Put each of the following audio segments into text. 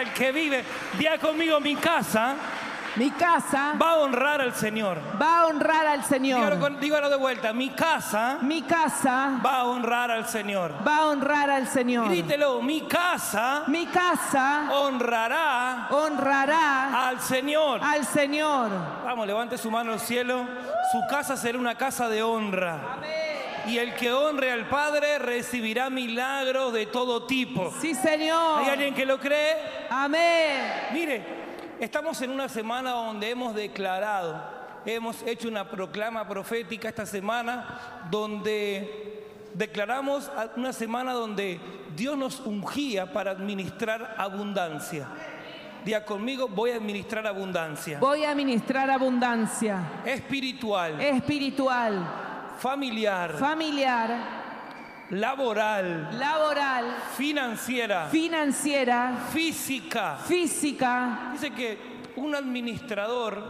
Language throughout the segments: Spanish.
al que vive. Día conmigo, mi casa Mi casa va a honrar al Señor. va a honrar al Dígalo, Señor. con- dígalo de vuelta, mi casa Mi casa va a honrar al Señor. va a honrar al Señor. Grítelo, mi casa Mi casa honrará honrará al Señor. al Señor. Vamos, levante su mano al cielo. Su casa será una casa de honra. Y el que honre al Padre recibirá milagros de todo tipo. Sí, Señor. ¿Hay alguien que lo cree? Amén. Mire, estamos en una semana donde hemos declarado, hemos hecho una proclama profética esta semana donde declaramos una semana donde Dios nos ungía para administrar abundancia. Día conmigo, voy a administrar abundancia. Voy a ministrar abundancia Espiritual, espiritual, familiar, familiar, laboral, laboral, financiera, financiera, física. física. Dice que un administrador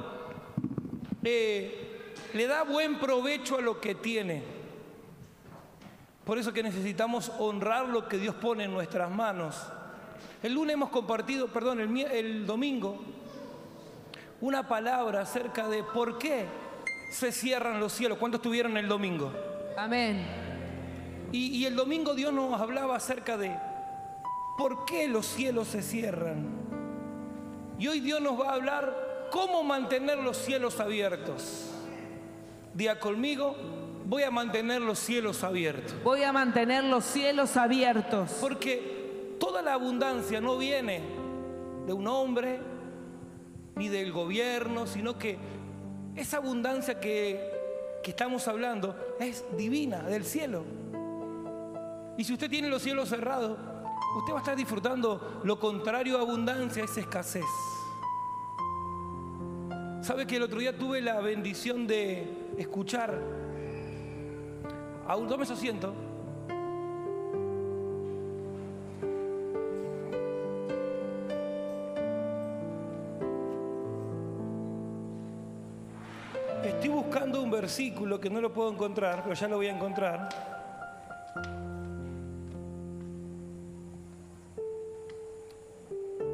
eh, le da buen provecho a lo que tiene. Por eso que necesitamos honrar lo que Dios pone en nuestras manos. El lunes hemos compartido, perdón, el, mi- el domingo, una palabra acerca de por qué se cierran los cielos. ¿Cuántos estuvieron el domingo? Amén. Y, y el domingo Dios nos hablaba acerca de por qué los cielos se cierran. Y hoy Dios nos va a hablar cómo mantener los cielos abiertos. Día conmigo, voy a mantener los cielos abiertos. Voy a mantener los cielos abiertos. Porque toda la abundancia no viene de un hombre ni del gobierno, sino que esa abundancia que, que estamos hablando es divina, del cielo. Y si usted tiene los cielos cerrados, usted va a estar disfrutando lo contrario a abundancia, es escasez. ¿Sabe que el otro día tuve la bendición de escuchar a un, tome su asiento, versículo que no lo puedo encontrar, pero ya lo voy a encontrar.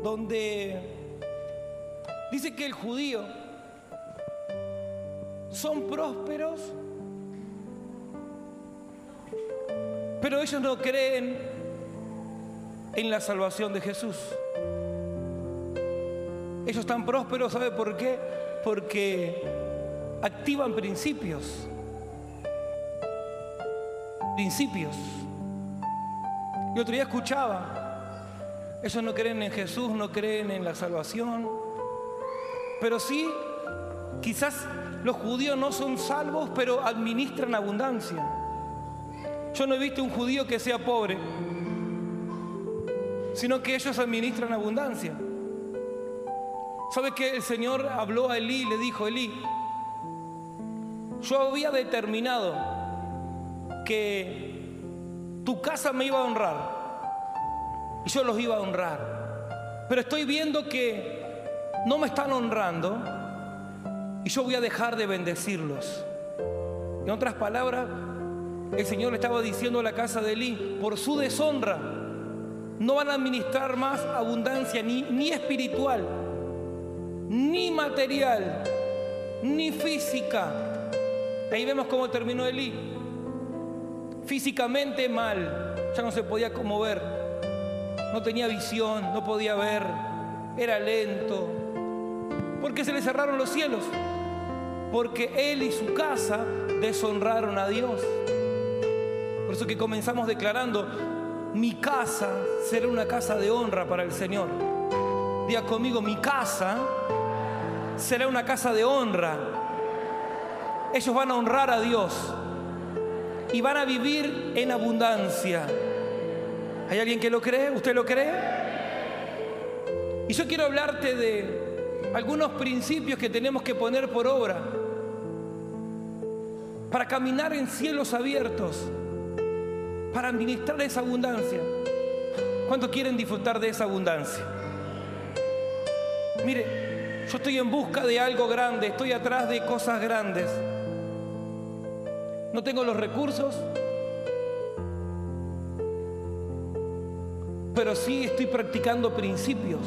Donde dice que el judío son prósperos, pero ellos no creen en la salvación de Jesús. Ellos están prósperos, ¿sabe por qué? Porque activan principios. Principios. Y otro día escuchaba, ellos no creen en Jesús, no creen en la salvación, pero sí, quizás los judíos no son salvos, pero administran abundancia. Yo no he visto un judío que sea pobre, sino que ellos administran abundancia. ¿Sabe que el Señor habló a Elí y le dijo, Elí, yo había determinado que tu casa me iba a honrar y yo los iba a honrar. Pero estoy viendo que no me están honrando y yo voy a dejar de bendecirlos. En otras palabras, el Señor le estaba diciendo a la casa de Elí, por su deshonra, no van a administrar más abundancia ni, ni espiritual, ni material, ni física. Ahí vemos cómo terminó Elí. Físicamente mal, ya no se podía mover, no tenía visión, no podía ver, era lento. Porque se le cerraron los cielos, porque él y su casa deshonraron a Dios. Por eso que comenzamos declarando, mi casa será una casa de honra para el Señor. Diga conmigo, mi casa será una casa de honra. Ellos van a honrar a Dios y van a vivir en abundancia. ¿Hay alguien que lo cree? ¿Usted lo cree? Y yo quiero hablarte de algunos principios que tenemos que poner por obra para caminar en cielos abiertos, para administrar esa abundancia. ¿Cuántos quieren disfrutar de esa abundancia? Mire, yo estoy en busca de algo grande, estoy atrás de cosas grandes. No tengo los recursos, pero sí estoy practicando principios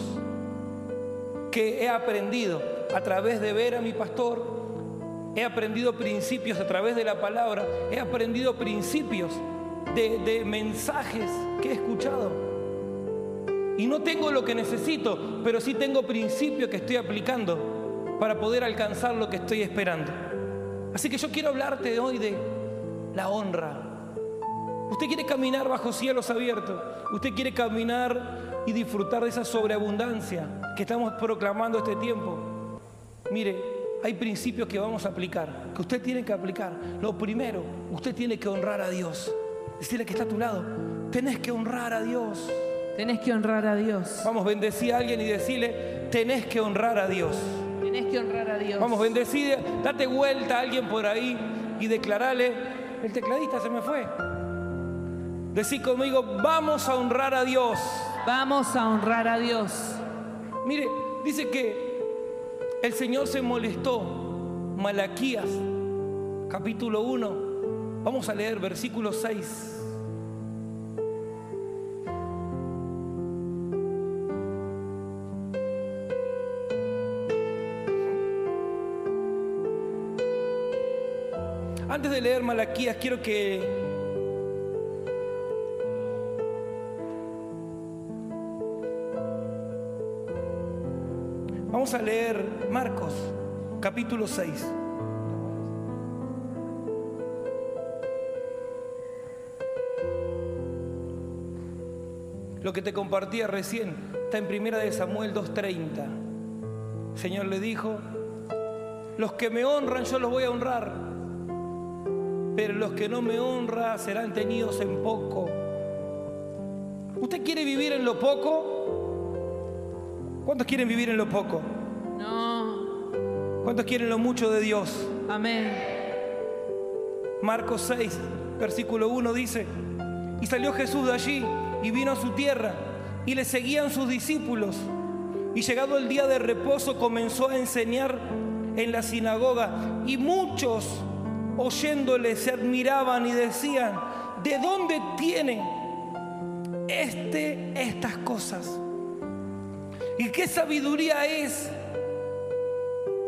que he aprendido a través de ver a mi pastor, he aprendido principios a través de la palabra, he aprendido principios de, mensajes que he escuchado. Y no tengo lo que necesito, pero sí tengo principios que estoy aplicando para poder alcanzar lo que estoy esperando. Así que yo quiero hablarte hoy de la honra. Usted quiere caminar bajo cielos abiertos. Usted quiere caminar y disfrutar de esa sobreabundancia que estamos proclamando este tiempo. Mire, hay principios que vamos a aplicar, que usted tiene que aplicar. Lo primero, usted tiene que honrar a Dios. Decirle que está a tu lado, tenés que honrar a Dios. Tenés que honrar a Dios. Vamos, bendecir a alguien y decirle, tenés que honrar a Dios. Tenés que honrar a Dios. Vamos, bendecir, date vuelta a alguien por ahí y declarale, el tecladista se me fue. Decí conmigo, vamos a honrar a Dios. Vamos a honrar a Dios. Mire, dice que el Señor se molestó. Malaquías, capítulo 1. Vamos a leer versículo 6. Antes de leer Malaquías, quiero que Vamos a leer Marcos, capítulo 6. Lo que te compartía recién está en primera de Samuel 2:30. El Señor le dijo, los que me honran yo los voy a honrar, pero los que no me honran serán tenidos en poco. ¿Usted quiere vivir en lo poco? ¿Cuántos quieren vivir en lo poco? No. ¿Cuántos quieren lo mucho de Dios? Amén. Marcos 6, versículo 1 dice, y salió Jesús de allí y vino a su tierra y le seguían sus discípulos. Y llegado el día de reposo comenzó a enseñar en la sinagoga y muchos oyéndole se admiraban y decían, ¿de dónde tiene este estas cosas? ¿Y qué sabiduría es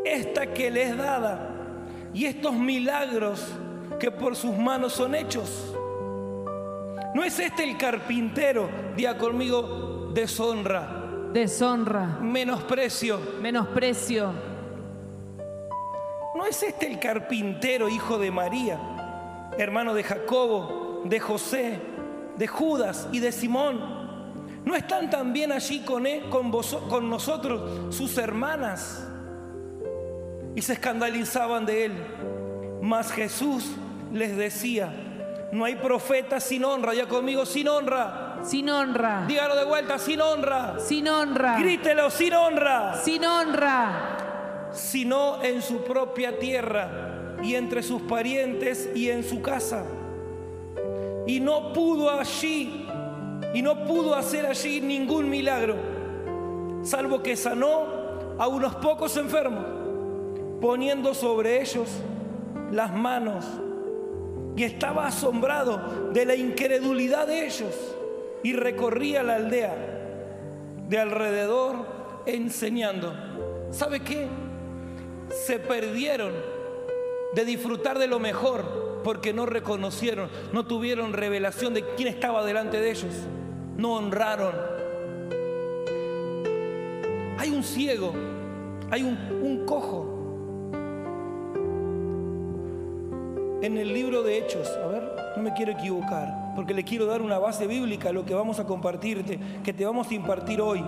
esta que le es dada? Y estos milagros que por sus manos son hechos. ¿No es este el carpintero? Día conmigo, deshonra, Deshonra. menosprecio. Menosprecio. ¿No es este el carpintero, hijo de María, hermano de Jacobo, de José, de Judas y de Simón? ¿No están también allí con, él, con, vos, con nosotros sus hermanas? Y se escandalizaban de él. Mas Jesús les decía, no hay profeta sin honra, ya conmigo sin honra. Sin honra. Dígalo de vuelta, sin honra. Sin honra. Grítelo, sin honra. Sin honra. Sino en su propia tierra y entre sus parientes y en su casa. Y no pudo allí, y no pudo hacer allí ningún milagro, salvo que sanó a unos pocos enfermos, poniendo sobre ellos las manos. Y estaba asombrado de la incredulidad de ellos y recorría la aldea de alrededor enseñando. ¿Sabe qué? Se perdieron de disfrutar de lo mejor porque no reconocieron, no tuvieron revelación de quién estaba delante de ellos, no honraron. Hay un ciego, hay un, cojo en el libro de Hechos, a ver, no me quiero equivocar, porque le quiero dar una base bíblica a lo que vamos a compartirte, que te vamos a impartir hoy,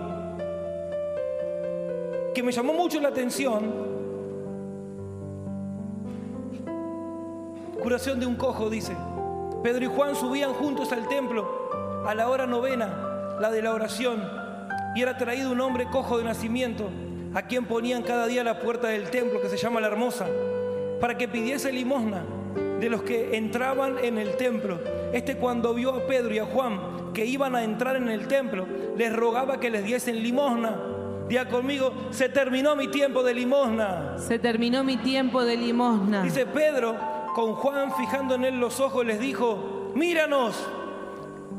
que me llamó mucho la atención. Curación de un cojo, dice. Pedro y Juan subían juntos al templo a la hora novena, la de la oración, y era traído un hombre cojo de nacimiento, a quien ponían cada día a la puerta del templo, que se llama la Hermosa, para que pidiese limosna de los que entraban en el templo. Este cuando vio a Pedro y a Juan que iban a entrar en el templo, les rogaba que les diesen limosna. Día conmigo, se terminó mi tiempo de limosna. Se terminó mi tiempo de limosna. Dice Pedro, con Juan fijando en él los ojos, les dijo, míranos.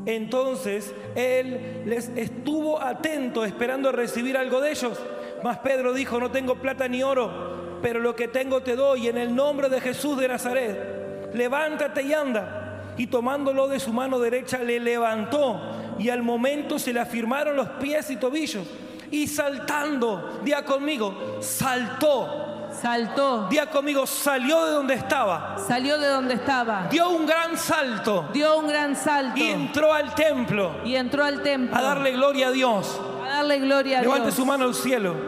Entonces él les estuvo atento esperando recibir algo de ellos. Mas Pedro dijo, no tengo plata ni oro, pero lo que tengo te doy en el nombre de Jesús de Nazaret. Levántate y anda. Y tomándolo de su mano derecha le levantó y al momento se le afirmaron los pies y tobillos. Y saltando, día conmigo, saltó Saltó. Día conmigo, salió de donde estaba. Salió de donde estaba. Dio un gran salto. Dio un gran salto. Y entró al templo. Y entró al templo. A darle gloria a Dios. A darle gloria a Dios. Levante su mano al cielo.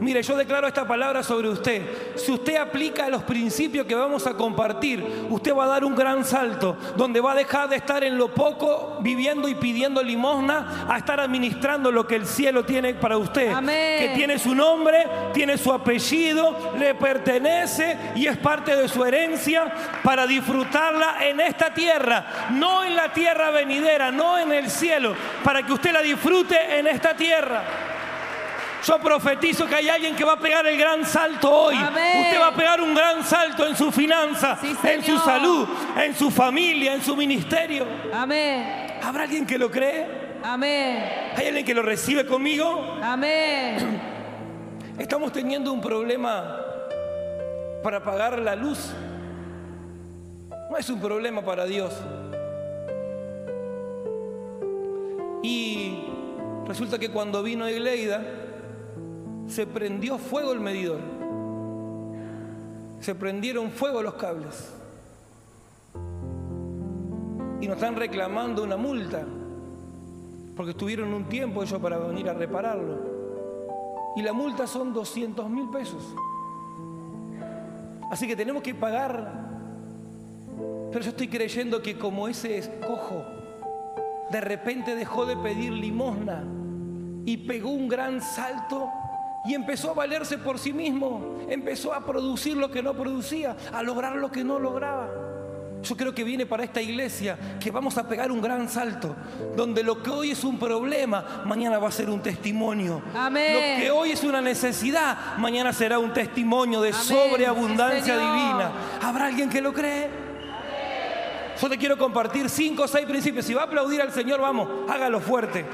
Mire, yo declaro esta palabra sobre usted. Si usted aplica los principios que vamos a compartir, usted va a dar un gran salto, donde va a dejar de estar en lo poco, viviendo y pidiendo limosna, a estar administrando lo que el cielo tiene para usted. Amén. Que tiene su nombre, tiene su apellido, le pertenece y es parte de su herencia para disfrutarla en esta tierra, no en la tierra venidera, no en el cielo, para que usted la disfrute en esta tierra. Yo profetizo que hay alguien que va a pegar el gran salto hoy. Amén. Usted va a pegar un gran salto en su finanza, Sí, en su salud, en su familia, en su ministerio. Amén. ¿Habrá alguien que lo cree? Amén. ¿Hay alguien que lo recibe conmigo? Amén. Estamos teniendo un problema para pagar la luz. No es un problema para Dios. Y resulta que cuando vino Egleida, se prendió fuego el medidor. Se prendieron fuego los cables. Y nos están reclamando una multa. Porque estuvieron un tiempo ellos para venir a repararlo. Y la multa son 200 mil pesos. Así que tenemos que pagar. Pero yo estoy creyendo que como ese escojo de repente dejó de pedir limosna y pegó un gran salto y empezó a valerse por sí mismo, empezó a producir lo que no producía, a lograr lo que no lograba. Yo creo que viene para esta iglesia que vamos a pegar un gran salto, donde lo que hoy es un problema, mañana va a ser un testimonio. Amén. Lo que hoy es una necesidad, mañana será un testimonio de Amén. sobreabundancia Sí, divina. ¿Habrá alguien que lo cree? Yo te quiero compartir cinco o seis principios. Si va a aplaudir al Señor, vamos, hágalo fuerte.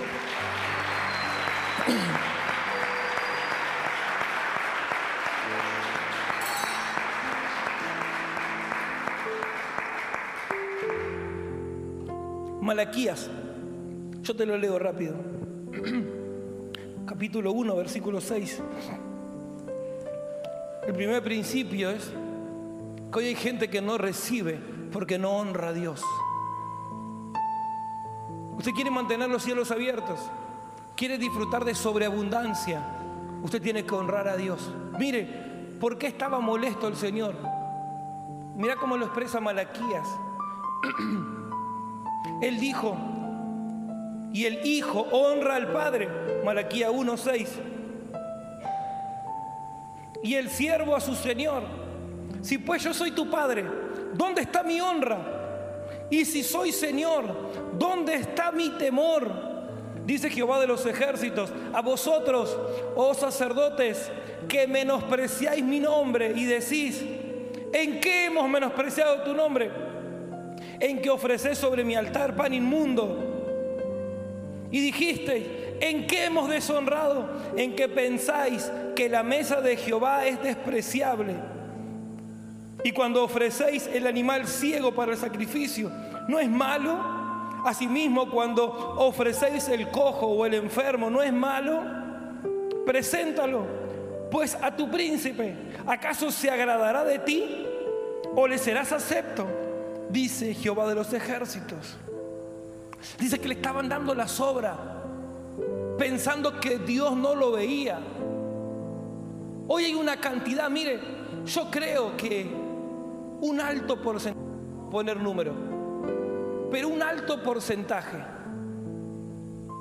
Malaquías, yo te lo leo rápido. Capítulo 1, versículo 6. El primer principio es que hoy hay gente que no recibe porque no honra a Dios. Usted quiere mantener los cielos abiertos, quiere disfrutar de sobreabundancia, usted tiene que honrar a Dios. Mire, ¿por qué estaba molesto el Señor? Mira cómo lo expresa Malaquías. Él dijo, y el Hijo honra al Padre, Malaquía 1.6. Y el siervo a su Señor. Si pues yo soy tu Padre, ¿dónde está mi honra? Y si soy Señor, ¿dónde está mi temor? Dice Jehová de los ejércitos, a vosotros, oh sacerdotes, que menospreciáis mi nombre y decís, ¿en qué hemos menospreciado tu nombre? En que ofrecéis sobre mi altar pan inmundo. Y dijisteis, ¿en qué hemos deshonrado? En que pensáis que la mesa de Jehová es despreciable. Y cuando ofrecéis el animal ciego para el sacrificio, ¿no es malo? Asimismo, cuando ofrecéis el cojo o el enfermo, ¿no es malo? Preséntalo, pues a tu príncipe, ¿acaso se agradará de ti o le serás acepto? Dice Jehová de los ejércitos. Dice que le estaban dando la sobra, pensando que Dios no lo veía. Hoy hay una cantidad, mire, yo creo que un alto porcentaje, poner número, pero un alto porcentaje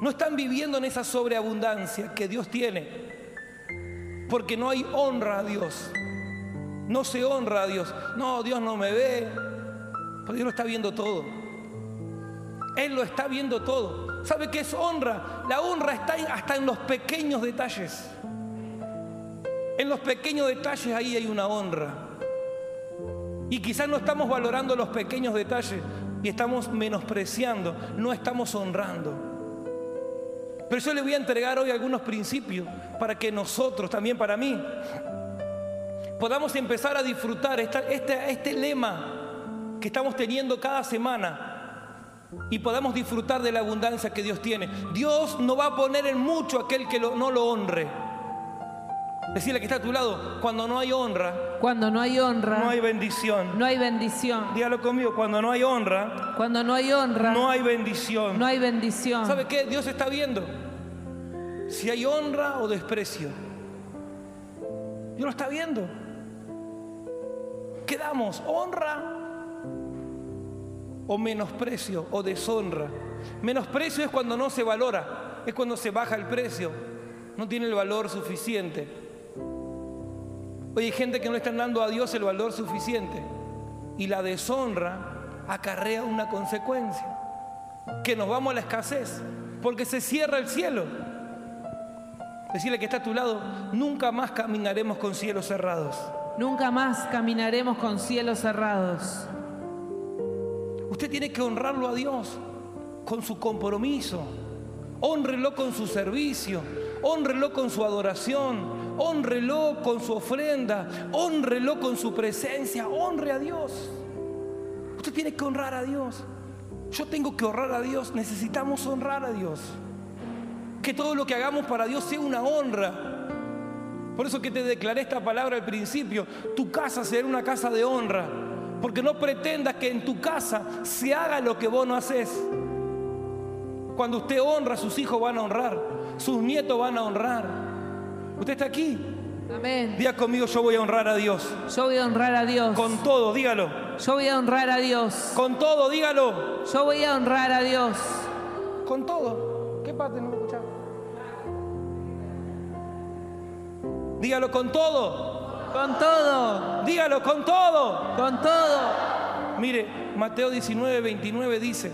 no están viviendo en esa sobreabundancia que Dios tiene, porque no hay honra a Dios. No se honra a Dios. No, Dios no me ve, pero Dios lo está viendo todo. Él lo está viendo todo. ¿Sabe qué es honra? La honra está hasta en los pequeños detalles. En los pequeños detalles ahí hay una honra. Y quizás no estamos valorando los pequeños detalles, y estamos menospreciando, no estamos honrando. Pero yo le voy a entregar hoy algunos principios para que nosotros, también para mí, podamos empezar a disfrutar este lema que estamos teniendo cada semana y podamos disfrutar de la abundancia que Dios tiene. Dios no va a poner en mucho aquel que no lo honre. Decirle que está a tu lado, cuando no hay honra, cuando no hay honra, no hay bendición. No hay bendición. Dígalo conmigo, cuando no hay honra, cuando no hay honra, no hay bendición. No hay bendición. ¿Sabe qué? Dios está viendo si hay honra o desprecio. Dios lo está viendo. ¿Qué damos? ¿Honra o menosprecio o deshonra? Menosprecio es cuando no se valora, es cuando se baja el precio, no tiene el valor suficiente. Hoy hay gente que no está dando a Dios el valor suficiente y la deshonra acarrea una consecuencia, que nos vamos a la escasez, porque se cierra el cielo. Decirle que está a tu lado, nunca más caminaremos con cielos cerrados. Nunca más caminaremos con cielos cerrados. Usted tiene que honrarlo a Dios con su compromiso. Honrelo con su servicio. Honrelo con su adoración. Honrelo con su ofrenda. Honrelo con su presencia. Honre a Dios. Usted tiene que honrar a Dios. Yo tengo que honrar a Dios. Necesitamos honrar a Dios. Que todo lo que hagamos para Dios sea una honra. Por eso que te declaré esta palabra al principio. Tu casa será una casa de honra. Porque no pretendas que en tu casa se haga lo que vos no haces. Cuando usted honra, sus hijos van a honrar. Sus nietos van a honrar. Usted está aquí. Amén. Diga conmigo, yo voy a honrar a Dios. Yo voy a honrar a Dios. Con todo, dígalo. Yo voy a honrar a Dios. Con todo, dígalo. Yo voy a honrar a Dios. Con todo. ¿Qué parte no me escuchaba? Dígalo con todo. Con todo. Dígalo con todo. Con todo. Mire, Mateo 19, 29 dice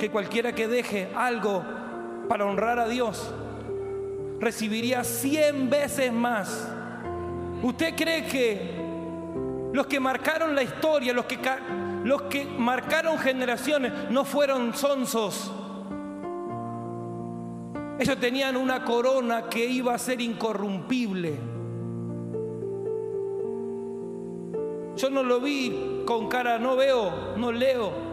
que cualquiera que deje algo para honrar a Dios recibiría 100 veces más. ¿Usted cree que los que marcaron la historia, los que, los que marcaron generaciones, no fueron sonsos? Ellos tenían una corona que iba a ser incorrumpible. Yo no lo vi con cara, no veo, no leo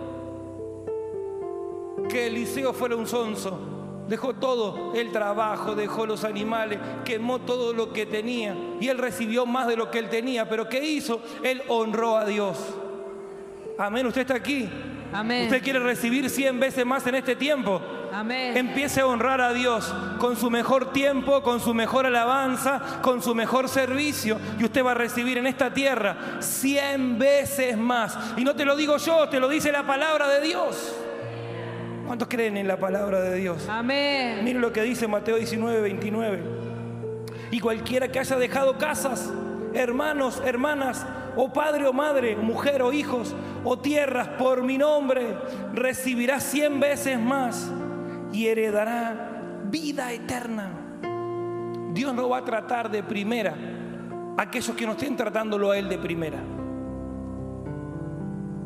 que Eliseo fuera un sonso. Dejó todo el trabajo, dejó los animales, quemó todo lo que tenía y él recibió más de lo que él tenía. Pero ¿qué hizo? Él honró a Dios. Amén, usted está aquí. Amén. Usted quiere recibir 100 veces más en este tiempo. Empiece a honrar a Dios con su mejor tiempo, con su mejor alabanza, con su mejor servicio. Y usted va a recibir en esta tierra 100 veces más. Y no te lo digo yo, te lo dice la palabra de Dios. ¿Cuántos creen en la palabra de Dios? Amén. Miren lo que dice Mateo 19, 29. Y cualquiera que haya dejado casas, hermanos, hermanas, o padre o madre, mujer o hijos, o tierras por mi nombre, recibirá cien veces más y heredará vida eterna. Dios no va a tratar de primera a aquellos que no estén tratándolo a Él de primera.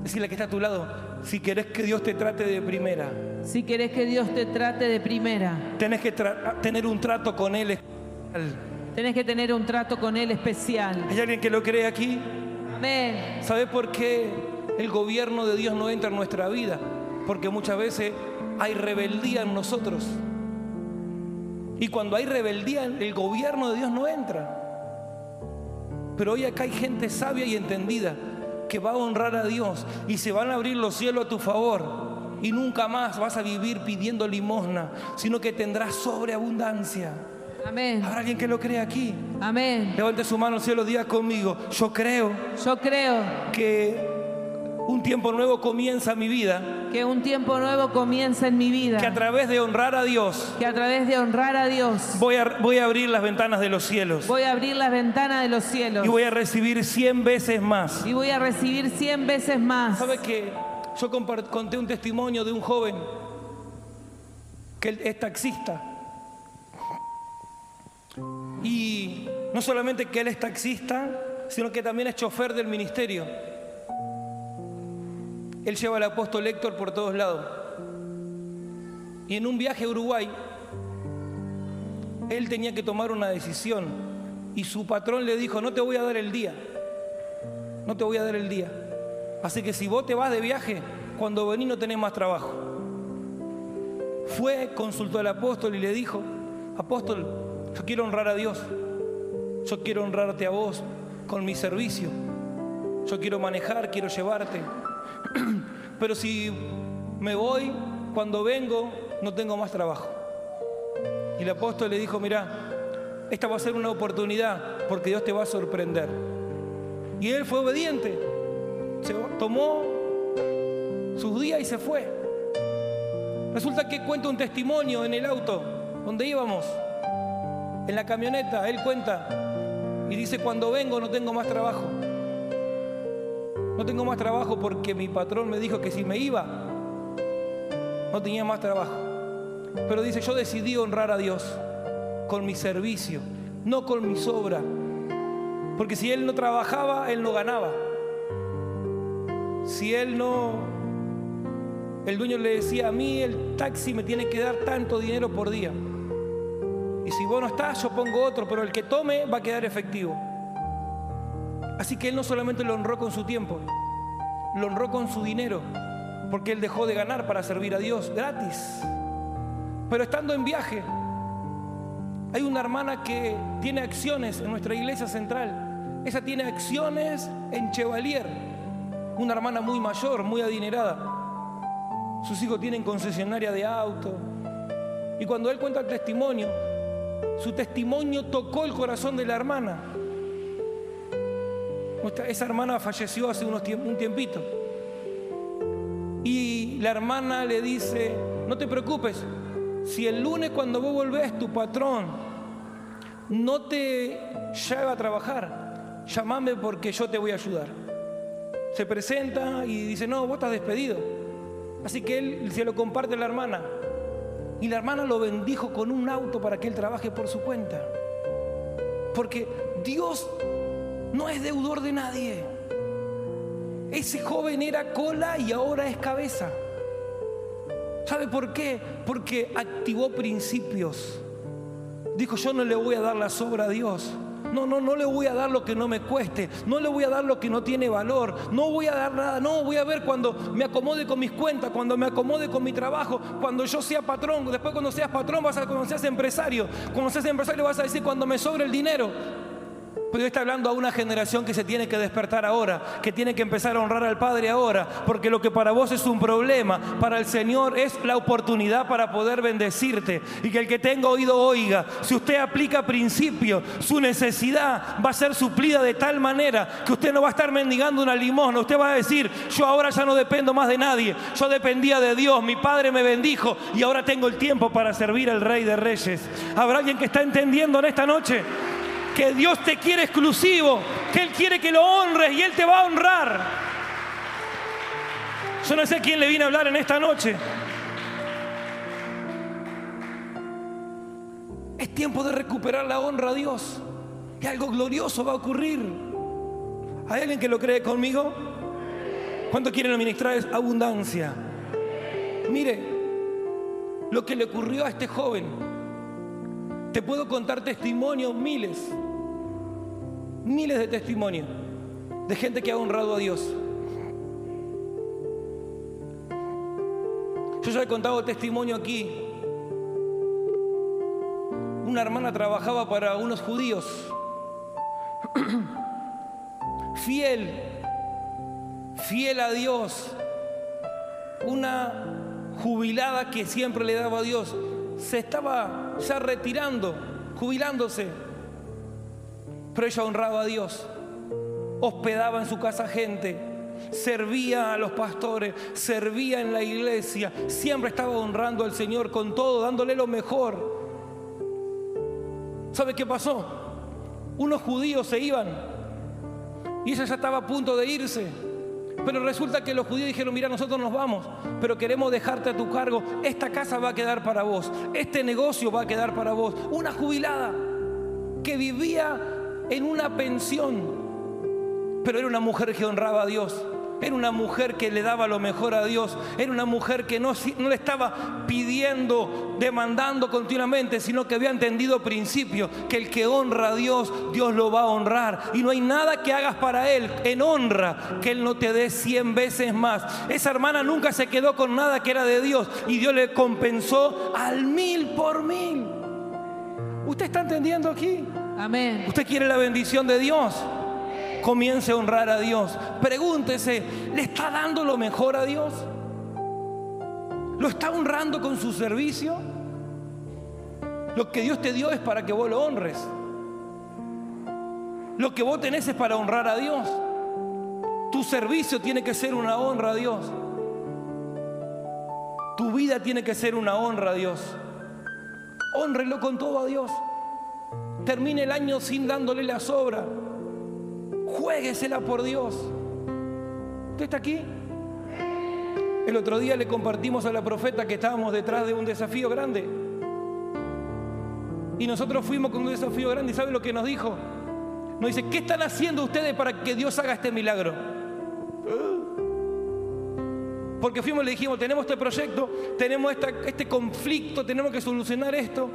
Decirle que está a tu lado, si querés que Dios te trate de primera. Si querés que Dios te trate de primera. Tenés que tener un trato con Él especial. Tenés que tener un trato con Él especial. ¿Hay alguien que lo cree aquí? Amén. ¿Sabe por qué el gobierno de Dios no entra en nuestra vida? Porque muchas veces hay rebeldía en nosotros. Y cuando hay rebeldía, el gobierno de Dios no entra. Pero hoy acá hay gente sabia y entendida que va a honrar a Dios y se van a abrir los cielos a tu favor. Y nunca más vas a vivir pidiendo limosna, sino que tendrás sobreabundancia. Amén. ¿Habrá alguien que lo cree aquí? Amén. Levante su mano, cielo, diga conmigo. Yo creo. Yo creo. Que un tiempo nuevo comienza en mi vida. Que un tiempo nuevo comienza en mi vida. Que a través de honrar a Dios. Que a través de honrar a Dios. Voy a, voy a abrir las ventanas de los cielos. Voy a abrir las ventanas de los cielos. Y voy a recibir cien veces más. Y voy a recibir cien veces más. ¿Sabe que yo conté un testimonio de un joven que es taxista? Y no solamente que él es taxista, sino que también es chofer del ministerio. Él lleva al apóstol Héctor por todos lados. Y en un viaje a Uruguay, él tenía que tomar una decisión. Y su patrón le dijo, no te voy a dar el día. No te voy a dar el día. Así que si vos te vas de viaje, cuando venís no tenés más trabajo. Fue, consultó al apóstol y le dijo, apóstol, yo quiero honrar a Dios. Yo quiero honrarte a vos con mi servicio. Yo quiero manejar, quiero llevarte. Pero si me voy, cuando vengo, no tengo más trabajo. Y el apóstol le dijo, mira, esta va a ser una oportunidad porque Dios te va a sorprender. Y él fue obediente. Se tomó sus días y se fue. Resulta que cuenta un testimonio en el auto donde íbamos, en la camioneta. Él cuenta y dice, cuando vengo no tengo más trabajo. No tengo más trabajo porque mi patrón me dijo que si me iba, no tenía más trabajo. Pero dice, yo decidí honrar a Dios con mi servicio, no con mi sobra. Porque si él no trabajaba, él no ganaba. Si él no... El dueño le decía, a mí el taxi me tiene que dar tanto dinero por día. Y si vos no estás, yo pongo otro, pero el que tome va a quedar efectivo. Así que él no solamente lo honró con su tiempo, lo honró con su dinero, porque él dejó de ganar para servir a Dios gratis. Pero estando en viaje, hay una hermana que tiene acciones en nuestra iglesia central. Esa tiene acciones en Chevalier, una hermana muy mayor, muy adinerada. Sus hijos tienen concesionaria de auto. Y cuando él cuenta el testimonio, su testimonio tocó el corazón de la hermana. Esa hermana falleció hace unos un tiempito. Y la hermana le dice, no te preocupes, si el lunes cuando vos volvés tu patrón no te lleva a trabajar, llamame porque yo te voy a ayudar. Se presenta y dice, no, vos estás despedido. Así que él se lo comparte a la hermana. Y la hermana lo bendijo con un auto para que él trabaje por su cuenta. Porque Dios no es deudor de nadie. Ese joven era cola y ahora es cabeza. ¿Sabe por qué? Porque activó principios. Dijo, yo no le voy a dar la sobra a Dios. No, no, no le voy a dar lo que no me cueste. No le voy a dar lo que no tiene valor. No voy a dar nada. No, voy a ver cuando me acomode con mis cuentas, cuando me acomode con mi trabajo, cuando yo sea patrón. Después cuando seas patrón vas a cuando seas empresario. Cuando seas empresario vas a decir cuando me sobre el dinero. Pero está hablando a una generación que se tiene que despertar ahora, que tiene que empezar a honrar al Padre ahora, porque lo que para vos es un problema, para el Señor es la oportunidad para poder bendecirte. Y que el que tenga oído oiga, si usted aplica principios, su necesidad va a ser suplida de tal manera que usted no va a estar mendigando una limosna, usted va a decir, yo ahora ya no dependo más de nadie, yo dependía de Dios, mi Padre me bendijo y ahora tengo el tiempo para servir al Rey de Reyes. ¿Habrá alguien que está entendiendo en esta noche? Que Dios te quiere exclusivo, que Él quiere que lo honres y Él te va a honrar. Yo no sé quién le viene a hablar en esta noche. Es tiempo de recuperar la honra a Dios. Y algo glorioso va a ocurrir. ¿Hay alguien que lo cree conmigo? ¿Cuánto quieren administrar es abundancia? Mire, lo que le ocurrió a este joven. Te puedo contar testimonios miles miles de testimonios de gente que ha honrado a Dios. Yo ya he contado testimonio aquí. Una hermana trabajaba para unos judíos. fiel, fiel a Dios. Una jubilada que siempre le daba a Dios. Se estaba ya retirando, jubilándose pero ella honraba a Dios. Hospedaba en su casa gente, servía a los pastores, servía en la iglesia, siempre estaba honrando al Señor con todo, dándole lo mejor. ¿Sabe qué pasó? Unos judíos se iban y ella ya estaba a punto de irse. Pero resulta que los judíos dijeron, mira, nosotros nos vamos, pero queremos dejarte a tu cargo. Esta casa va a quedar para vos, este negocio va a quedar para vos. Una jubilada que vivía en una pensión, pero era una mujer que honraba a Dios. Era una mujer que le daba lo mejor a Dios. Era una mujer que no, no, le estaba pidiendo, demandando continuamente, sino que había entendido principio, que el que honra a Dios, Dios lo va a honrar. Y no hay nada que hagas para Él en honra que Él no te dé cien veces más. Esa hermana nunca se quedó con nada que era de Dios y Dios le compensó al mil por mil. ¿Usted está entendiendo aquí? Amén. ¿Usted quiere la bendición de Dios? comience a honrar a Dios. Pregúntese, ¿le está dando lo mejor a Dios? ¿Lo está honrando con su servicio? Lo que Dios te dio es para que vos lo honres. Lo que vos tenés es para honrar a Dios. Tu servicio tiene que ser una honra a Dios. Tu vida tiene que ser una honra a Dios. Honrelo con todo a Dios. Termine el año sin dándole la sobra. Juéguesela por Dios. ¿Usted está aquí? El otro día le compartimos a la profeta que estábamos detrás de un desafío grande. Y nosotros fuimos con un desafío grande y ¿sabe lo que nos dijo? Nos dice, ¿qué están haciendo ustedes para que Dios haga este milagro? Porque fuimos y le dijimos, tenemos este proyecto, tenemos este conflicto, tenemos que solucionar esto.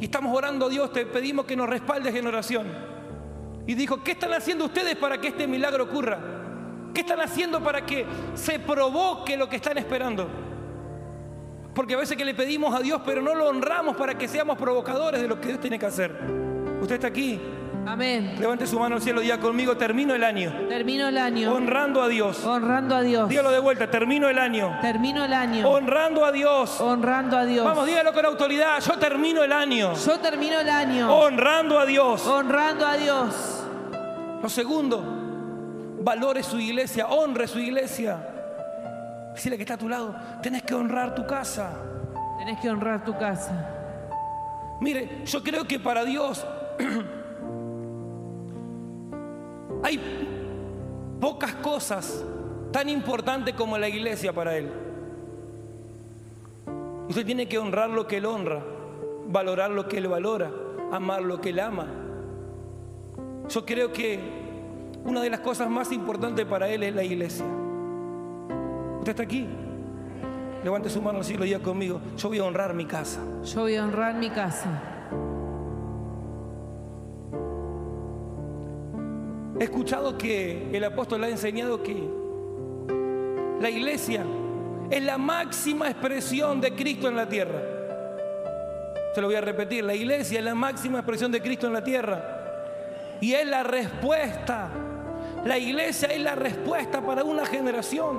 Y estamos orando a Dios, te pedimos que nos respaldes en oración. Y dijo, ¿qué están haciendo ustedes para que este milagro ocurra? ¿Qué están haciendo para que se provoque lo que están esperando? Porque a veces que le pedimos a Dios, pero no lo honramos para que seamos provocadores de lo que Dios tiene que hacer. Usted está aquí. Amén. Levante su mano al cielo y diga conmigo, termino el año. Termino el año. Honrando a Dios. Honrando a Dios. Dígalo de vuelta, termino el año. Termino el año. Honrando a Dios. Honrando a Dios. Vamos, dígalo con autoridad, yo termino el año. Yo termino el año. Honrando a Dios. Honrando a Dios. Lo segundo, valore su iglesia, honre su iglesia. Decirle que está a tu lado, tenés que honrar tu casa. Tenés que honrar tu casa. Mire, yo creo que para Dios hay pocas cosas tan importantes como la iglesia para Él. Usted tiene que honrar lo que Él honra, valorar lo que Él valora, amar lo que Él ama. Yo creo que una de las cosas más importantes para Él es la iglesia. ¿Usted está aquí? Levante su mano así y lo diga conmigo. Yo voy a honrar mi casa. Yo voy a honrar mi casa. He escuchado que el apóstol ha enseñado que la iglesia es la máxima expresión de Cristo en la tierra. Se lo voy a repetir, la iglesia es la máxima expresión de Cristo en la tierra. Y es la respuesta. La iglesia es la respuesta para una generación.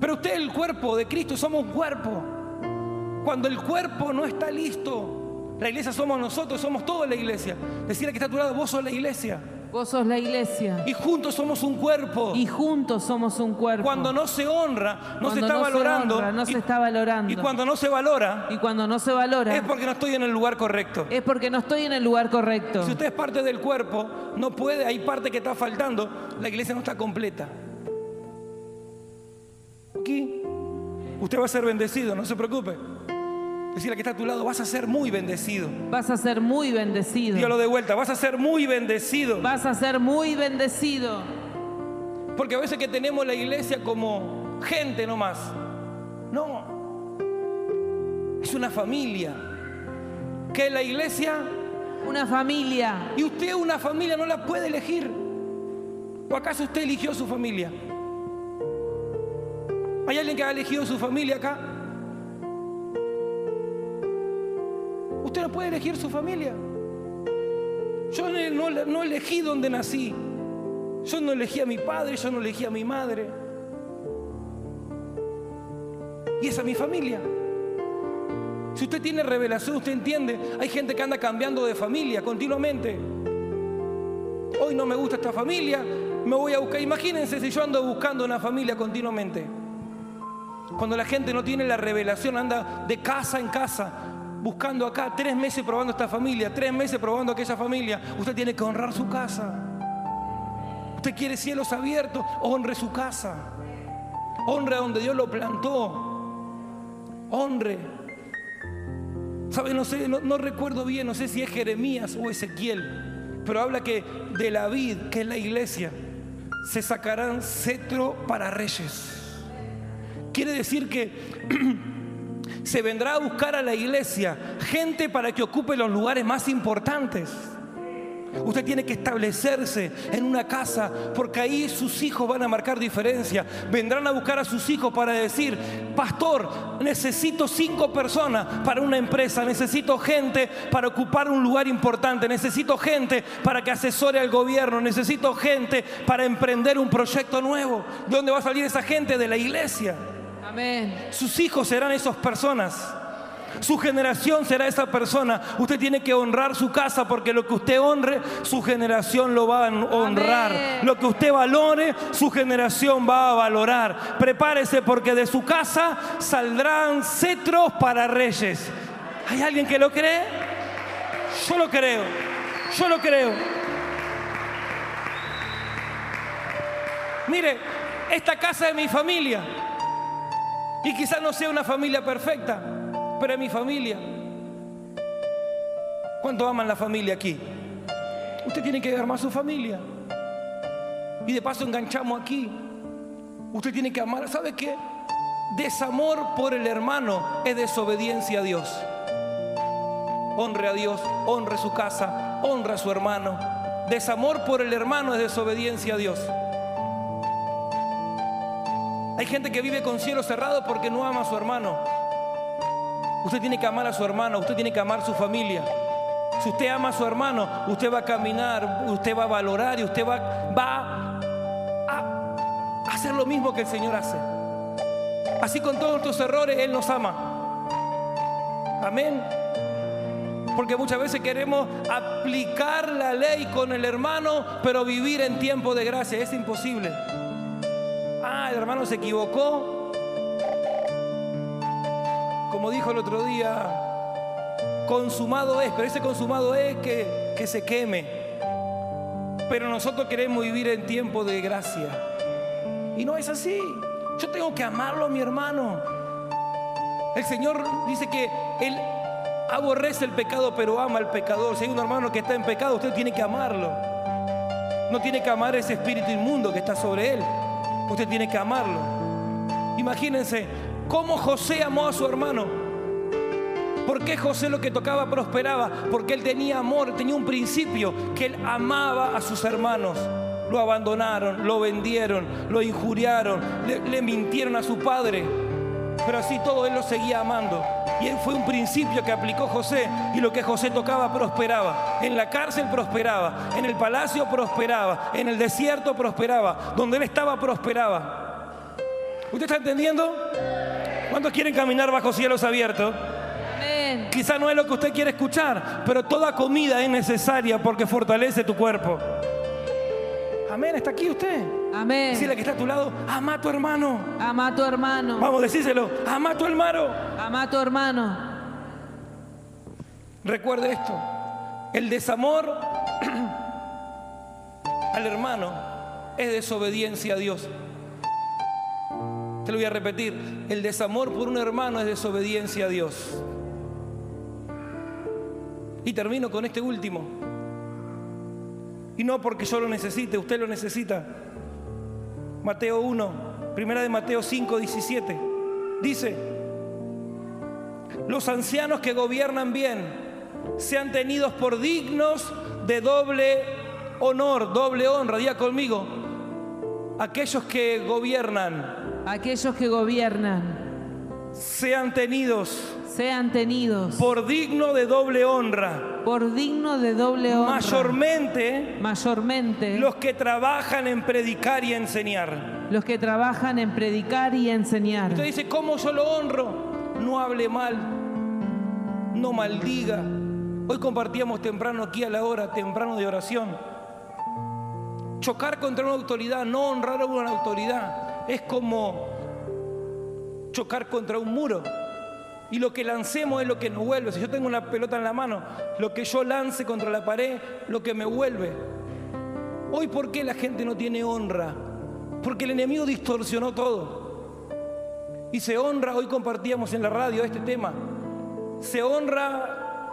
Pero usted es el cuerpo de Cristo, somos un cuerpo. Cuando el cuerpo no está listo, la iglesia somos nosotros, somos toda la iglesia. Decirle que está a tu vos sos la iglesia. Vos sos la iglesia. Y juntos somos un cuerpo. Y juntos somos un cuerpo. Cuando no se honra, no se está valorando. no se está valorando. Y cuando no se valora. Y cuando no se valora. Es porque no estoy en el lugar correcto. Es porque no estoy en el lugar correcto. Si usted es parte del cuerpo, no puede, hay parte que está faltando. La iglesia no está completa. Aquí. Usted va a ser bendecido, no se preocupe. Decirle que está a tu lado, vas a ser muy bendecido. Vas a ser muy bendecido. Dígalo de vuelta, vas a ser muy bendecido. Vas a ser muy bendecido. Porque a veces que tenemos la iglesia como gente nomás. No. Es una familia. ¿Qué es la iglesia? Una familia. Y usted una familia no la puede elegir. ¿O acaso usted eligió su familia? ¿Hay alguien que ha elegido su familia acá? Usted no puede elegir su familia. Yo no, elegí donde nací. Yo no elegí a mi padre, yo no elegí a mi madre. Y esa es mi familia. Si usted tiene revelación, usted entiende, hay gente que anda cambiando de familia continuamente. Hoy no me gusta esta familia, me voy a buscar. Imagínense si yo ando buscando una familia continuamente. Cuando la gente no tiene la revelación, anda de casa en casa, buscando acá, tres meses probando esta familia, tres meses probando aquella familia. Usted tiene que honrar su casa. Usted quiere cielos abiertos, honre su casa. Honre a donde Dios lo plantó. Honre. ¿Sabe? No sé, no, no recuerdo bien, no sé si es Jeremías o Ezequiel, pero habla que de la vid, que es la iglesia, se sacarán cetro para reyes. Quiere decir que se vendrá a buscar a la iglesia gente para que ocupe los lugares más importantes. Usted tiene que establecerse en una casa porque ahí sus hijos van a marcar diferencia. Vendrán a buscar a sus hijos para decir, pastor, necesito cinco personas para una empresa, necesito gente para ocupar un lugar importante, necesito gente para que asesore al gobierno, necesito gente para emprender un proyecto nuevo. ¿De dónde va a salir esa gente? De la iglesia. Amén. Sus hijos serán esas personas. Su generación será esa persona. Usted tiene que honrar su casa porque lo que usted honre, su generación lo va a honrar. Amén. Lo que usted valore, su generación va a valorar. Prepárese porque de su casa saldrán cetros para reyes. ¿Hay alguien que lo cree? Yo lo creo. Yo lo creo. Mire, esta casa es mi familia. Y quizás no sea una familia perfecta, pero es mi familia. ¿Cuánto aman la familia aquí? Usted tiene que armar su familia. Y de paso enganchamos aquí. Usted tiene que amar. ¿Sabe qué? Desamor por el hermano es desobediencia a Dios. Honre a Dios, honre su casa, honra a su hermano. Desamor por el hermano es desobediencia a Dios. Hay gente que vive con cielo cerrado porque no ama a su hermano. Usted tiene que amar a su hermano, usted tiene que amar a su familia. Si usted ama a su hermano, usted va a caminar, usted va a valorar y usted va, va a hacer lo mismo que el Señor hace. Así con todos nuestros errores, Él nos ama. Amén. Porque muchas veces queremos aplicar la ley con el hermano, pero vivir en tiempo de gracia. Es imposible. Ah, el hermano se equivocó. Como dijo el otro día, consumado es, pero ese consumado es que, que se queme. Pero nosotros queremos vivir en tiempo de gracia. Y no es así. Yo tengo que amarlo a mi hermano. El Señor dice que Él aborrece el pecado, pero ama al pecador. Si hay un hermano que está en pecado, usted tiene que amarlo. No tiene que amar ese espíritu inmundo que está sobre él. Usted tiene que amarlo. Imagínense cómo José amó a su hermano. ¿Por qué José lo que tocaba prosperaba? Porque él tenía amor, tenía un principio, que él amaba a sus hermanos. Lo abandonaron, lo vendieron, lo injuriaron, le, le mintieron a su padre. Pero así todo él lo seguía amando. Y él fue un principio que aplicó José y lo que José tocaba prosperaba. En la cárcel prosperaba, en el palacio prosperaba, en el desierto prosperaba, donde él estaba prosperaba. ¿Usted está entendiendo? ¿Cuántos quieren caminar bajo cielos abiertos? Amén. Quizá no es lo que usted quiere escuchar, pero toda comida es necesaria porque fortalece tu cuerpo. Amén, ¿está aquí usted? Amén. Dile que está a tu lado, ama a tu hermano. Ama a tu hermano. Vamos, decíselo, ama a tu hermano. Ama a tu hermano. Recuerde esto, el desamor al hermano es desobediencia a Dios. Te lo voy a repetir, el desamor por un hermano es desobediencia a Dios. Y termino con este último. Y no porque yo lo necesite, usted lo necesita. Mateo 1, primera de Mateo 5, 17. Dice, los ancianos que gobiernan bien sean tenidos por dignos de doble honor, doble honra. Diga conmigo, aquellos que gobiernan Aquellos que gobiernan sean tenidos sean tenidos por digno de doble honra. Por digno de doble honra. Mayormente Mayormente los que trabajan en predicar y enseñar. los que trabajan en predicar y enseñar. Usted dice, ¿cómo yo lo honro? No hable mal, no maldiga. Hoy compartíamos temprano aquí a la hora, temprano de oración. Chocar contra una autoridad, no honrar a una autoridad, es como chocar contra un muro. Y lo que lancemos es lo que nos vuelve. Si yo tengo una pelota en la mano, lo que yo lance contra la pared, lo que me vuelve. Hoy, ¿por qué la gente no tiene honra? Porque el enemigo distorsionó todo. Y se honra, hoy compartíamos en la radio este tema, se honra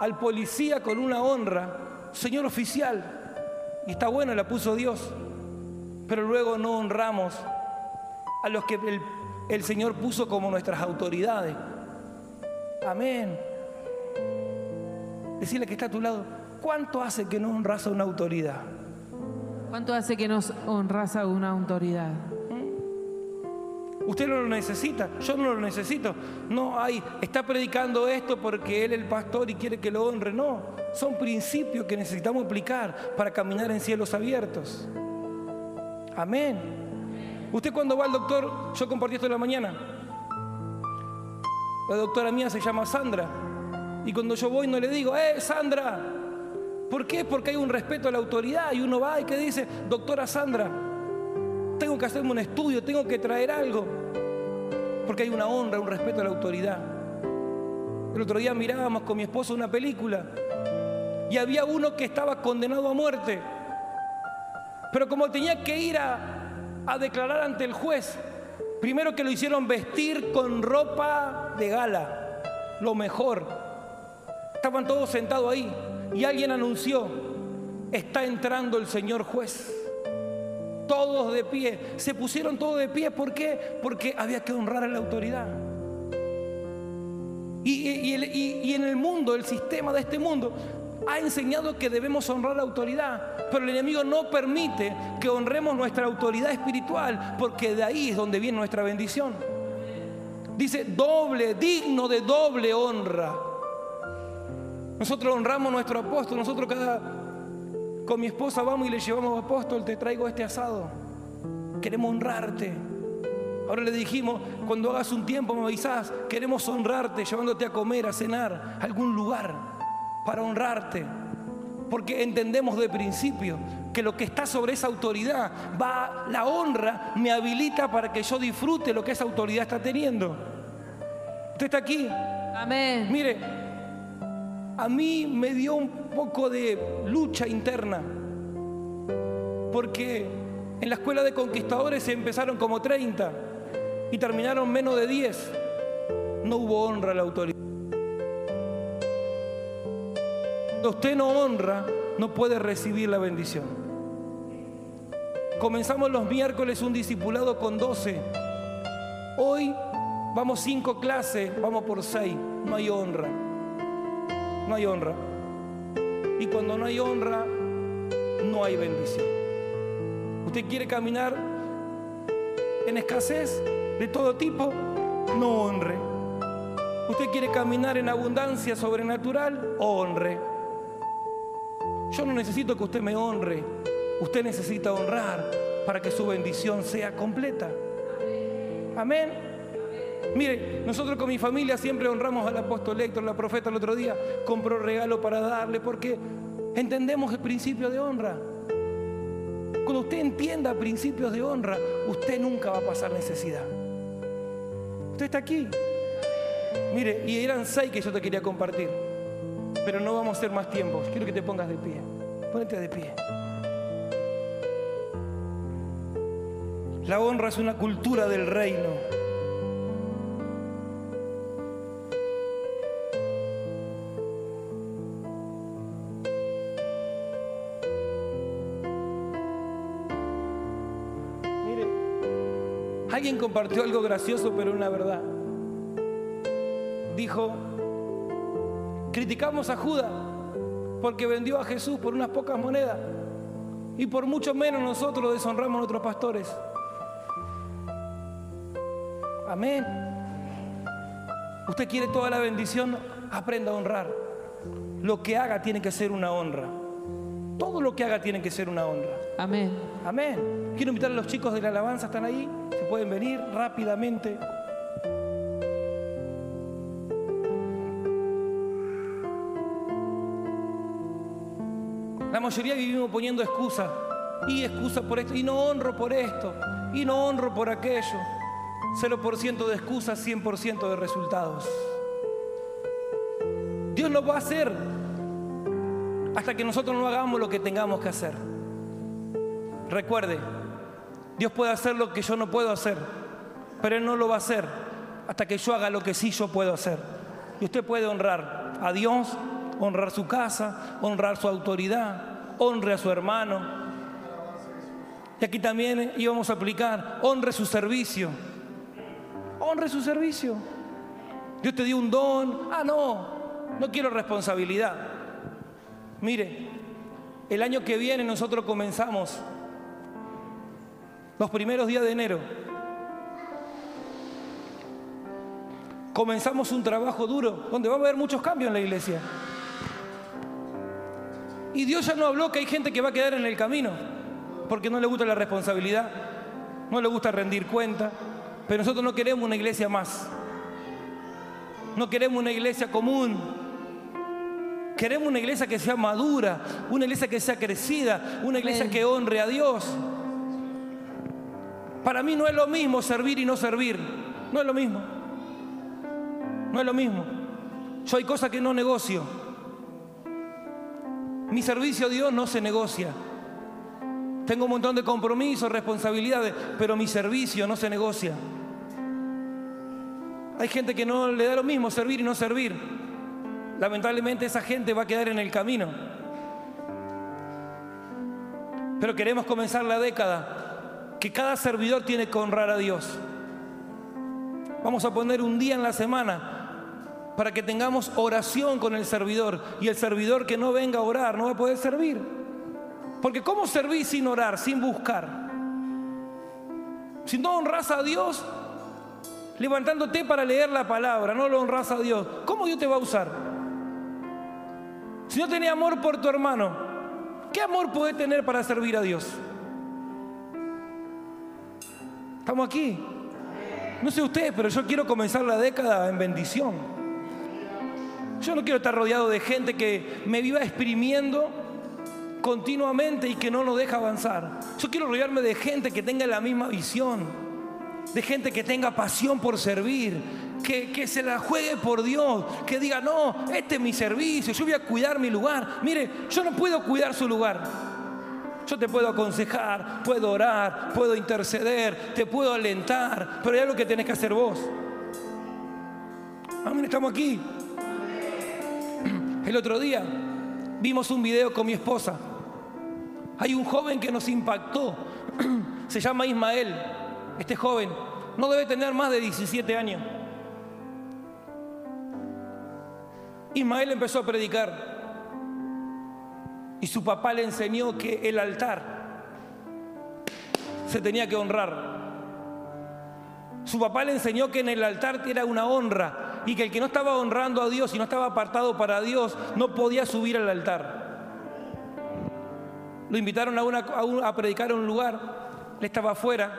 al policía con una honra, señor oficial. Y está bueno, la puso Dios. pero luego no honramos a los que el, el Señor puso como nuestras autoridades. Amén. Decirle que está a tu lado, ¿cuánto hace que no honras a una autoridad? ¿Cuánto hace que nos honras a una autoridad? Usted no lo necesita, yo no lo necesito. No hay, está predicando esto porque él es el pastor y quiere que lo honre. No, son principios que necesitamos aplicar para caminar en cielos abiertos. Amén. Usted cuando va al doctor, yo compartí esto en la mañana. La doctora mía se llama Sandra. Y cuando yo voy no le digo, eh, Sandra. ¿Por qué? Porque hay un respeto a la autoridad y uno va y que dice, doctora Sandra, tengo que hacerme un estudio, tengo que traer algo. Porque hay una honra, un respeto a la autoridad. El otro día mirábamos con mi esposo una película y había uno que estaba condenado a muerte. Pero como tenía que ir a, a declarar ante el juez, primero que lo hicieron vestir con ropa de gala, lo mejor. Estaban todos sentados ahí y alguien anunció, está entrando el señor juez todos de pie. Se pusieron todos de pie. ¿Por qué? Porque había que honrar a la autoridad. Y, en el mundo, el sistema de este mundo, ha enseñado que debemos honrar la autoridad, pero el enemigo no permite que honremos nuestra autoridad espiritual, porque de ahí es donde viene nuestra bendición. Dice doble, digno de doble honra. Nosotros honramos a nuestro apóstol, nosotros cada con mi esposa vamos y le llevamos, apóstol, te traigo este asado. Queremos honrarte. Ahora le dijimos, cuando hagas un tiempo me avisás, queremos honrarte, llevándote a comer, a cenar, a algún lugar para honrarte. Porque entendemos de principio que lo que está sobre esa autoridad va, la honra me habilita para que yo disfrute lo que esa autoridad está teniendo. ¿Usted está aquí? Amén. Mire, a mí me dio un poco de lucha interna, porque en la escuela de conquistadores se empezaron como 30 y terminaron menos de 10. No hubo honra a la autoridad. Cuando usted no honra, no puede recibir la bendición. Comenzamos los miércoles un discipulado con 12. Hoy vamos cinco clases, vamos por seis. No hay honra no hay honra. Y cuando no hay honra, no hay bendición. Usted quiere caminar en escasez de todo tipo, no honre. Usted quiere caminar en abundancia sobrenatural, honre. Yo no necesito que usted me honre. Usted necesita honrar para que su bendición sea completa. Amén. Mire, nosotros con mi familia siempre honramos al apóstol Héctor, la profeta el otro día, compró regalo para darle porque entendemos el principio de honra. Cuando usted entienda principios de honra, usted nunca va a pasar necesidad. Usted está aquí. Mire, y eran seis que yo te quería compartir, pero no vamos a hacer más tiempos. Quiero que te pongas de pie. Ponete de pie. La honra es una cultura del reino. Alguien compartió algo gracioso, pero una verdad. Dijo, criticamos a Judas porque vendió a Jesús por unas pocas monedas y por mucho menos nosotros deshonramos a nuestros pastores. Amén. Usted quiere toda la bendición, aprenda a honrar. Lo que haga tiene que ser una honra. Todo lo que haga tiene que ser una honra. Amén. Amén. Quiero invitar a los chicos de la alabanza, ¿están ahí? Se pueden venir rápidamente. La mayoría vivimos poniendo excusas. Y excusa por esto. Y no honro por esto. Y no honro por aquello. 0% de excusas, 100% de resultados. Dios lo va a hacer hasta que nosotros no hagamos lo que tengamos que hacer. Recuerde, Dios puede hacer lo que yo no puedo hacer, pero Él no lo va a hacer hasta que yo haga lo que sí yo puedo hacer. Y usted puede honrar a Dios, honrar su casa, honrar su autoridad, honre a su hermano. Y aquí también íbamos a aplicar, honre su servicio. Honre su servicio. Dios te dio un don. Ah, no, no quiero responsabilidad. Mire, el año que viene nosotros comenzamos los primeros días de enero. Comenzamos un trabajo duro donde va a haber muchos cambios en la iglesia. Y Dios ya no habló que hay gente que va a quedar en el camino porque no le gusta la responsabilidad, no le gusta rendir cuenta, pero nosotros no queremos una iglesia más. No queremos una iglesia común. Queremos una iglesia que sea madura, una iglesia que sea crecida, una iglesia que honre a Dios. Para mí no es lo mismo servir y no servir. No es lo mismo. No es lo mismo. Yo hay cosas que no negocio. Mi servicio a Dios no se negocia. Tengo un montón de compromisos, responsabilidades, pero mi servicio no se negocia. Hay gente que no le da lo mismo servir y no servir. Lamentablemente esa gente va a quedar en el camino. Pero queremos comenzar la década que cada servidor tiene que honrar a Dios. Vamos a poner un día en la semana para que tengamos oración con el servidor y el servidor que no venga a orar no va a poder servir. Porque ¿cómo servir sin orar, sin buscar? Si no honras a Dios levantándote para leer la palabra, no lo honras a Dios, ¿cómo Dios te va a usar? Si no tenés amor por tu hermano, ¿qué amor puede tener para servir a Dios? Estamos aquí. No sé ustedes, pero yo quiero comenzar la década en bendición. Yo no quiero estar rodeado de gente que me viva exprimiendo continuamente y que no nos deja avanzar. Yo quiero rodearme de gente que tenga la misma visión, de gente que tenga pasión por servir, que, que, se la juegue por Dios, que diga, no, este es mi servicio, yo voy a cuidar mi lugar. Mire, yo no puedo cuidar su lugar. Yo te puedo aconsejar, puedo orar, puedo interceder, te puedo alentar, pero hay algo que tenés que hacer vos. Amén, estamos aquí. El otro día vimos un video con mi esposa. Hay un joven que nos impactó. Se llama Ismael. Este joven no debe tener más de 17 años. Ismael empezó a predicar. Y su papá le enseñó que el altar se tenía que honrar. Su papá le enseñó que en el altar era una honra y que el que no estaba honrando a Dios y no estaba apartado para Dios no podía subir al altar. Lo invitaron a, a, predicar en un lugar, él estaba afuera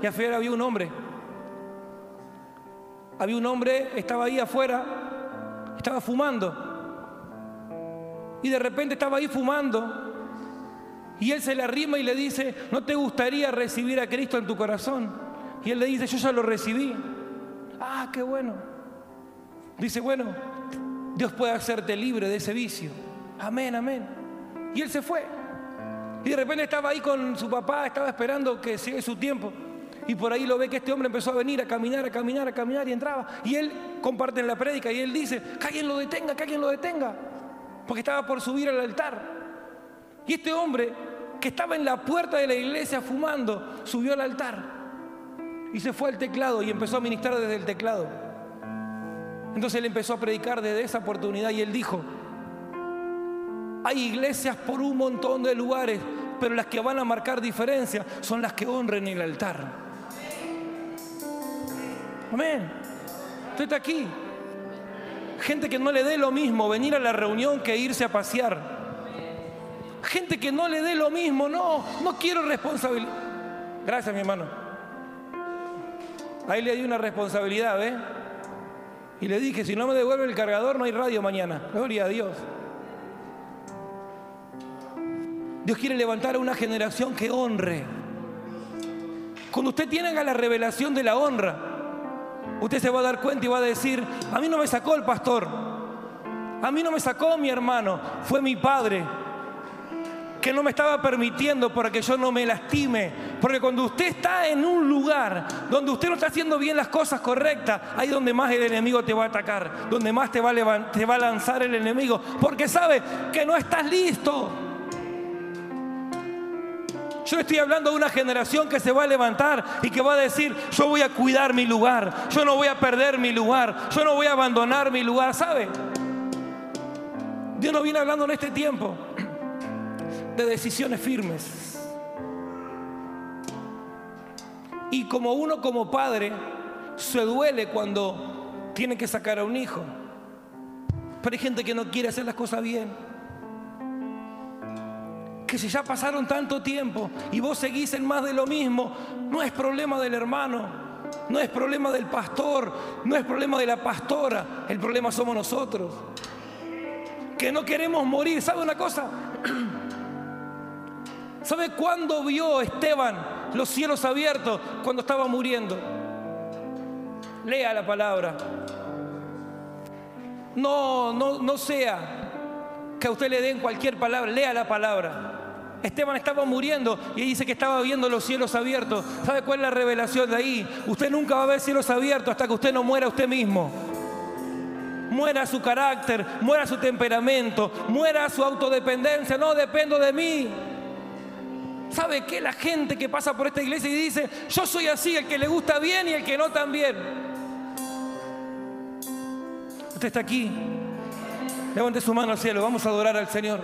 y afuera había un hombre. Había un hombre, estaba ahí afuera, estaba fumando. Y de repente estaba ahí fumando. Y él se le arrima y le dice, ¿no te gustaría recibir a Cristo en tu corazón? Y él le dice, yo ya lo recibí. Ah, qué bueno. Dice, bueno, Dios puede hacerte libre de ese vicio. Amén, amén. Y él se fue. Y de repente estaba ahí con su papá, estaba esperando que llegue su tiempo. Y por ahí lo ve que este hombre empezó a venir a caminar, a caminar, a caminar y entraba. Y él comparte en la prédica y él dice, que alguien lo detenga, que alguien lo detenga. Porque estaba por subir al altar. Y este hombre que estaba en la puerta de la iglesia fumando, subió al altar. Y se fue al teclado y empezó a ministrar desde el teclado. Entonces él empezó a predicar desde esa oportunidad y él dijo, hay iglesias por un montón de lugares, pero las que van a marcar diferencia son las que honren el altar. Amén. Usted está aquí. Gente que no le dé lo mismo venir a la reunión que irse a pasear. Gente que no le dé lo mismo, no, no quiero responsabilidad. Gracias, mi hermano. Ahí le di una responsabilidad, ¿ves? Y le dije, si no me devuelve el cargador, no hay radio mañana. Gloria a Dios. Dios quiere levantar a una generación que honre. Cuando usted tiene la revelación de la honra, usted se va a dar cuenta y va a decir, a mí no me sacó el pastor, a mí no me sacó mi hermano, fue mi padre que no me estaba permitiendo para que yo no me lastime. Porque cuando usted está en un lugar donde usted no está haciendo bien las cosas correctas, ahí donde más el enemigo te va a atacar, donde más te va a, te va a lanzar el enemigo, porque sabe que no estás listo. Yo estoy hablando de una generación que se va a levantar y que va a decir, yo voy a cuidar mi lugar, yo no voy a perder mi lugar, yo no voy a abandonar mi lugar, ¿sabe? Dios nos viene hablando en este tiempo de decisiones firmes. Y como uno como padre se duele cuando tiene que sacar a un hijo. Pero hay gente que no quiere hacer las cosas bien. Que si ya pasaron tanto tiempo y vos seguís en más de lo mismo, no es problema del hermano, no es problema del pastor, no es problema de la pastora, el problema somos nosotros. Que no queremos morir. ¿Sabe una cosa? ¿Sabe cuándo vio Esteban los cielos abiertos? Cuando estaba muriendo. Lea la palabra. No, no, no sea que a usted le den cualquier palabra, lea la palabra. Esteban estaba muriendo y dice que estaba viendo los cielos abiertos. ¿Sabe cuál es la revelación de ahí? Usted nunca va a ver cielos abiertos hasta que usted no muera usted mismo. Muera su carácter, muera su temperamento, muera su autodependencia. No dependo de mí. ¿Sabe qué? La gente que pasa por esta iglesia y dice, yo soy así, el que le gusta bien y el que no también. Usted está aquí. Levante su mano al cielo, vamos a adorar al Señor.